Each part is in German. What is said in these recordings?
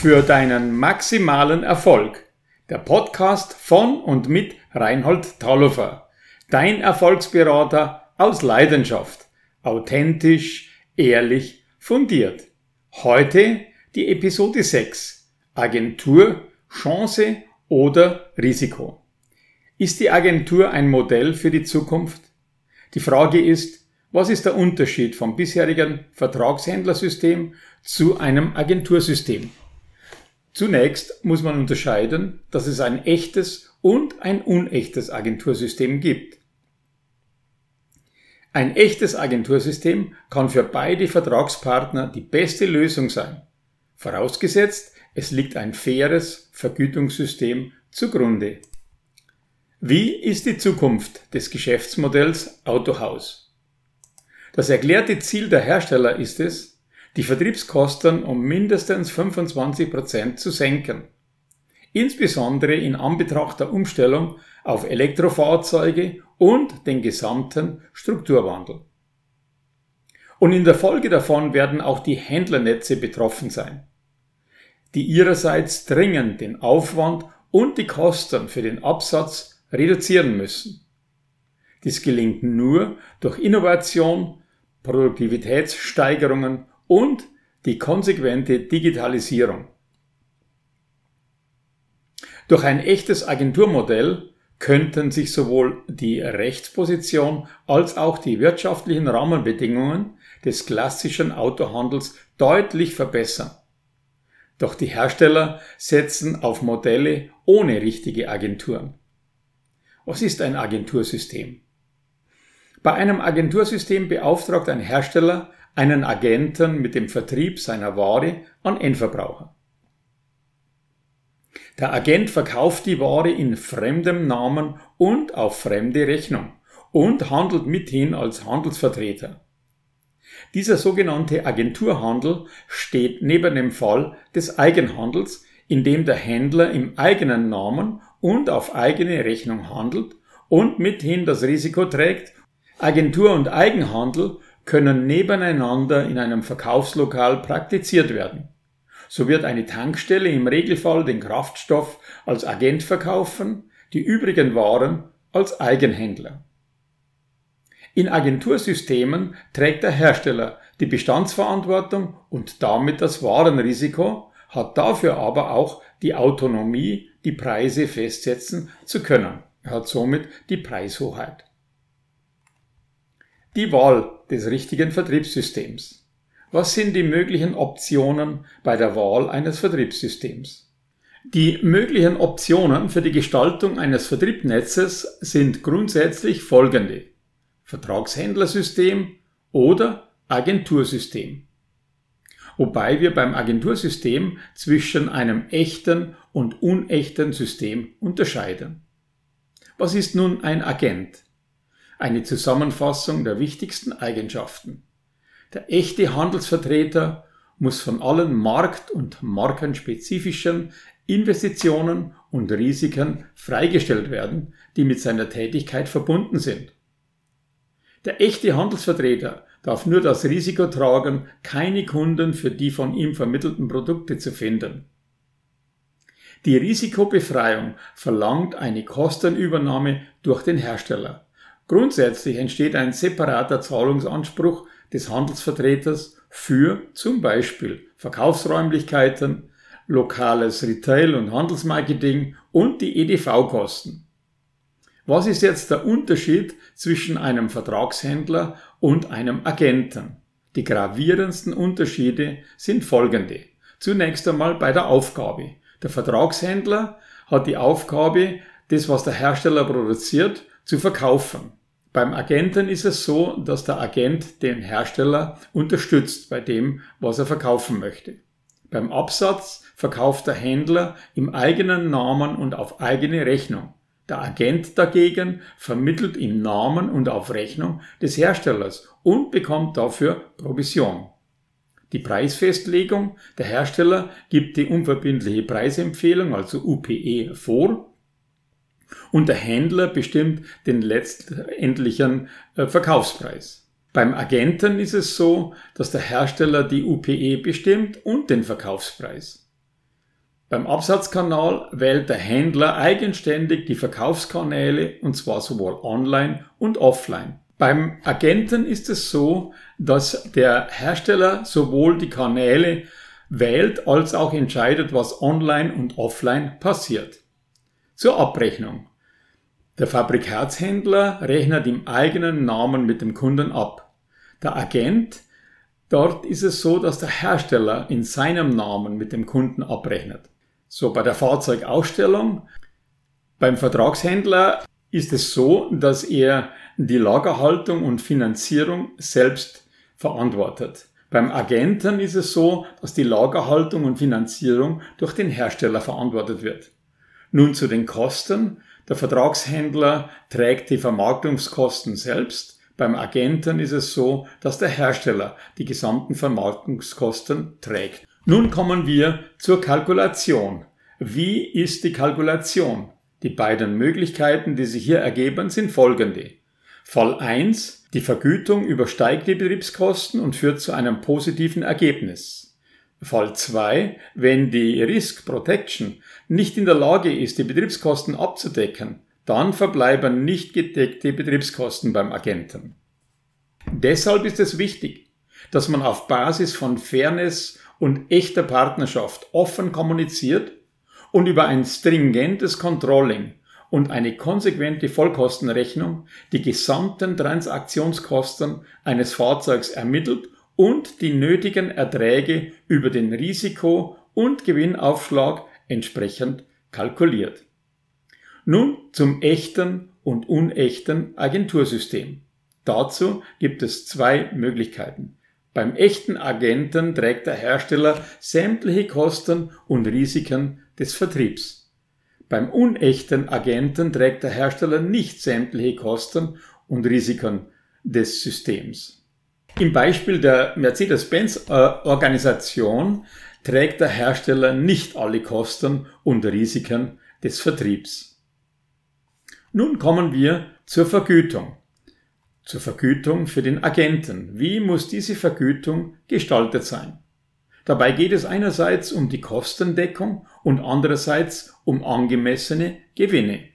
für deinen maximalen Erfolg. Der Podcast von und mit Reinhold Tallofer. Dein Erfolgsberater aus Leidenschaft. Authentisch, ehrlich, fundiert. Heute die Episode 6. Agentur, Chance oder Risiko. Ist die Agentur ein Modell für die Zukunft? Die Frage ist, was ist der Unterschied vom bisherigen Vertragshändlersystem zu einem Agentursystem? Zunächst muss man unterscheiden, dass es ein echtes und ein unechtes Agentursystem gibt. Ein echtes Agentursystem kann für beide Vertragspartner die beste Lösung sein, vorausgesetzt es liegt ein faires Vergütungssystem zugrunde. Wie ist die Zukunft des Geschäftsmodells Autohaus? Das erklärte Ziel der Hersteller ist es, die Vertriebskosten um mindestens 25 Prozent zu senken. Insbesondere in Anbetracht der Umstellung auf Elektrofahrzeuge und den gesamten Strukturwandel. Und in der Folge davon werden auch die Händlernetze betroffen sein, die ihrerseits dringend den Aufwand und die Kosten für den Absatz reduzieren müssen. Dies gelingt nur durch Innovation, Produktivitätssteigerungen und die konsequente Digitalisierung. Durch ein echtes Agenturmodell könnten sich sowohl die Rechtsposition als auch die wirtschaftlichen Rahmenbedingungen des klassischen Autohandels deutlich verbessern. Doch die Hersteller setzen auf Modelle ohne richtige Agenturen. Was ist ein Agentursystem? Bei einem Agentursystem beauftragt ein Hersteller einen Agenten mit dem Vertrieb seiner Ware an Endverbraucher. Der Agent verkauft die Ware in fremdem Namen und auf fremde Rechnung und handelt mithin als Handelsvertreter. Dieser sogenannte Agenturhandel steht neben dem Fall des Eigenhandels, in dem der Händler im eigenen Namen und auf eigene Rechnung handelt und mithin das Risiko trägt. Agentur und Eigenhandel können nebeneinander in einem Verkaufslokal praktiziert werden. So wird eine Tankstelle im Regelfall den Kraftstoff als Agent verkaufen, die übrigen Waren als Eigenhändler. In Agentursystemen trägt der Hersteller die Bestandsverantwortung und damit das Warenrisiko, hat dafür aber auch die Autonomie, die Preise festsetzen zu können. Er hat somit die Preishoheit. Die Wahl des richtigen Vertriebssystems. Was sind die möglichen Optionen bei der Wahl eines Vertriebssystems? Die möglichen Optionen für die Gestaltung eines Vertriebsnetzes sind grundsätzlich folgende. Vertragshändlersystem oder Agentursystem. Wobei wir beim Agentursystem zwischen einem echten und unechten System unterscheiden. Was ist nun ein Agent? Eine Zusammenfassung der wichtigsten Eigenschaften. Der echte Handelsvertreter muss von allen markt- und markenspezifischen Investitionen und Risiken freigestellt werden, die mit seiner Tätigkeit verbunden sind. Der echte Handelsvertreter darf nur das Risiko tragen, keine Kunden für die von ihm vermittelten Produkte zu finden. Die Risikobefreiung verlangt eine Kostenübernahme durch den Hersteller. Grundsätzlich entsteht ein separater Zahlungsanspruch des Handelsvertreters für zum Beispiel Verkaufsräumlichkeiten, lokales Retail- und Handelsmarketing und die EDV-Kosten. Was ist jetzt der Unterschied zwischen einem Vertragshändler und einem Agenten? Die gravierendsten Unterschiede sind folgende. Zunächst einmal bei der Aufgabe. Der Vertragshändler hat die Aufgabe, das, was der Hersteller produziert, zu verkaufen. Beim Agenten ist es so, dass der Agent den Hersteller unterstützt bei dem, was er verkaufen möchte. Beim Absatz verkauft der Händler im eigenen Namen und auf eigene Rechnung. Der Agent dagegen vermittelt im Namen und auf Rechnung des Herstellers und bekommt dafür Provision. Die Preisfestlegung, der Hersteller gibt die unverbindliche Preisempfehlung, also UPE, vor und der Händler bestimmt den letztendlichen äh, Verkaufspreis. Beim Agenten ist es so, dass der Hersteller die UPE bestimmt und den Verkaufspreis. Beim Absatzkanal wählt der Händler eigenständig die Verkaufskanäle und zwar sowohl online und offline. Beim Agenten ist es so, dass der Hersteller sowohl die Kanäle wählt als auch entscheidet, was online und offline passiert. Zur Abrechnung. Der Fabrikatshändler rechnet im eigenen Namen mit dem Kunden ab. Der Agent, dort ist es so, dass der Hersteller in seinem Namen mit dem Kunden abrechnet. So bei der Fahrzeugausstellung. Beim Vertragshändler ist es so, dass er die Lagerhaltung und Finanzierung selbst verantwortet. Beim Agenten ist es so, dass die Lagerhaltung und Finanzierung durch den Hersteller verantwortet wird. Nun zu den Kosten. Der Vertragshändler trägt die Vermarktungskosten selbst. Beim Agenten ist es so, dass der Hersteller die gesamten Vermarktungskosten trägt. Nun kommen wir zur Kalkulation. Wie ist die Kalkulation? Die beiden Möglichkeiten, die sich hier ergeben, sind folgende. Fall 1. Die Vergütung übersteigt die Betriebskosten und führt zu einem positiven Ergebnis. Fall 2. Wenn die Risk Protection nicht in der Lage ist, die Betriebskosten abzudecken, dann verbleiben nicht gedeckte Betriebskosten beim Agenten. Deshalb ist es wichtig, dass man auf Basis von Fairness und echter Partnerschaft offen kommuniziert und über ein stringentes Controlling und eine konsequente Vollkostenrechnung die gesamten Transaktionskosten eines Fahrzeugs ermittelt und die nötigen Erträge über den Risiko- und Gewinnaufschlag entsprechend kalkuliert. Nun zum echten und unechten Agentursystem. Dazu gibt es zwei Möglichkeiten. Beim echten Agenten trägt der Hersteller sämtliche Kosten und Risiken des Vertriebs. Beim unechten Agenten trägt der Hersteller nicht sämtliche Kosten und Risiken des Systems. Im Beispiel der Mercedes-Benz-Organisation trägt der Hersteller nicht alle Kosten und Risiken des Vertriebs. Nun kommen wir zur Vergütung zur Vergütung für den Agenten. Wie muss diese Vergütung gestaltet sein? Dabei geht es einerseits um die Kostendeckung und andererseits um angemessene Gewinne.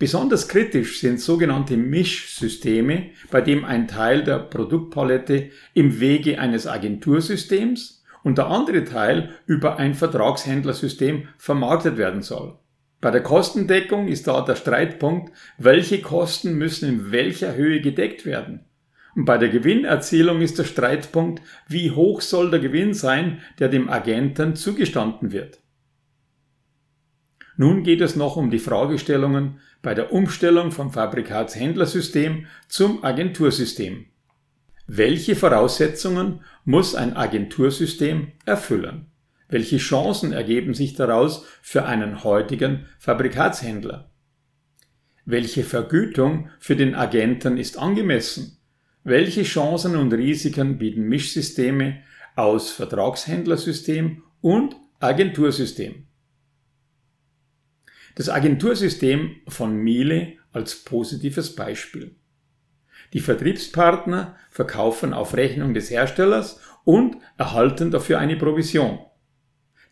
Besonders kritisch sind sogenannte Mischsysteme, bei dem ein Teil der Produktpalette im Wege eines Agentursystems und der andere Teil über ein Vertragshändlersystem vermarktet werden soll. Bei der Kostendeckung ist da der Streitpunkt, welche Kosten müssen in welcher Höhe gedeckt werden. Und bei der Gewinnerzielung ist der Streitpunkt, wie hoch soll der Gewinn sein, der dem Agenten zugestanden wird. Nun geht es noch um die Fragestellungen bei der Umstellung vom Fabrikatshändlersystem zum Agentursystem. Welche Voraussetzungen muss ein Agentursystem erfüllen? Welche Chancen ergeben sich daraus für einen heutigen Fabrikatshändler? Welche Vergütung für den Agenten ist angemessen? Welche Chancen und Risiken bieten Mischsysteme aus Vertragshändlersystem und Agentursystem? Das Agentursystem von Miele als positives Beispiel. Die Vertriebspartner verkaufen auf Rechnung des Herstellers und erhalten dafür eine Provision.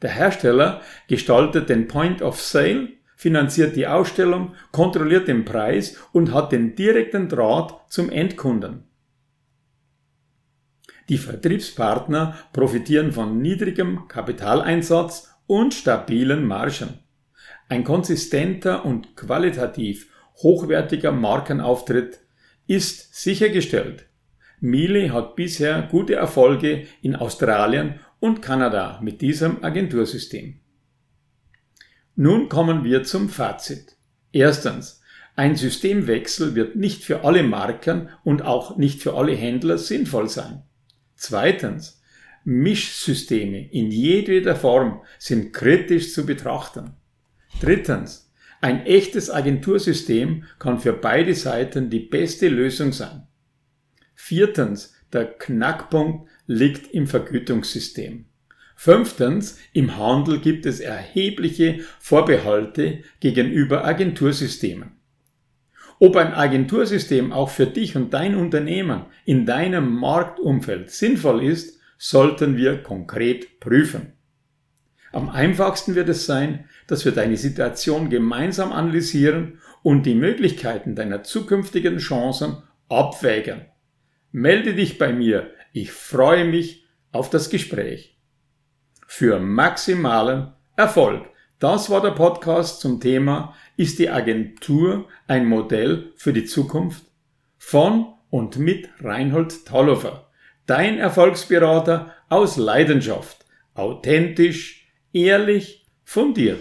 Der Hersteller gestaltet den Point of Sale, finanziert die Ausstellung, kontrolliert den Preis und hat den direkten Draht zum Endkunden. Die Vertriebspartner profitieren von niedrigem Kapitaleinsatz und stabilen Margen. Ein konsistenter und qualitativ hochwertiger Markenauftritt ist sichergestellt. Miele hat bisher gute Erfolge in Australien und Kanada mit diesem Agentursystem. Nun kommen wir zum Fazit. Erstens, ein Systemwechsel wird nicht für alle Marken und auch nicht für alle Händler sinnvoll sein. Zweitens, Mischsysteme in jedweder Form sind kritisch zu betrachten. Drittens, ein echtes Agentursystem kann für beide Seiten die beste Lösung sein. Viertens, der Knackpunkt liegt im Vergütungssystem. Fünftens, im Handel gibt es erhebliche Vorbehalte gegenüber Agentursystemen. Ob ein Agentursystem auch für dich und dein Unternehmen in deinem Marktumfeld sinnvoll ist, sollten wir konkret prüfen. Am einfachsten wird es sein, dass wir deine Situation gemeinsam analysieren und die Möglichkeiten deiner zukünftigen Chancen abwägen. Melde dich bei mir, ich freue mich auf das Gespräch. Für maximalen Erfolg. Das war der Podcast zum Thema Ist die Agentur ein Modell für die Zukunft? Von und mit Reinhold Tallofer, dein Erfolgsberater aus Leidenschaft, authentisch, ehrlich, fundiert.